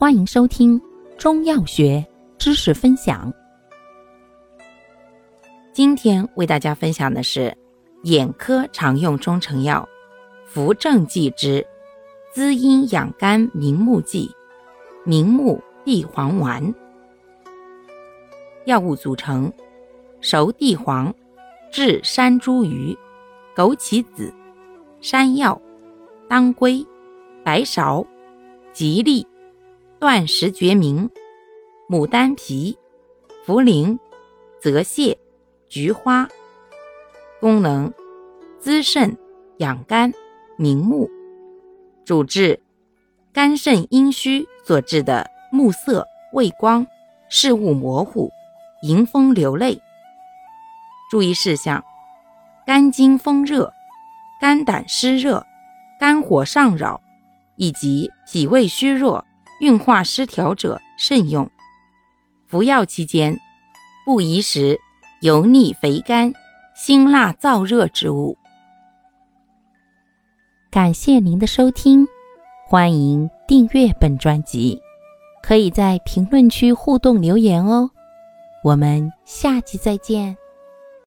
欢迎收听中药学知识分享。今天为大家分享的是眼科常用中成药扶正剂之滋阴养肝明目剂——明目地黄丸。药物组成：熟地黄、炙山茱萸、枸杞子、山药、当归、白芍、吉利。断食决明、牡丹皮、茯苓、泽泻、菊花。功能：滋肾养肝明目。主治：肝肾阴虚所致的目涩、畏光、视物模糊、迎风流泪。注意事项：肝经风热、肝胆湿热、肝火上扰以及脾胃虚弱。运化失调者慎用。服药期间，不宜食油腻、肥甘、辛辣、燥热之物。感谢您的收听，欢迎订阅本专辑，可以在评论区互动留言哦。我们下期再见。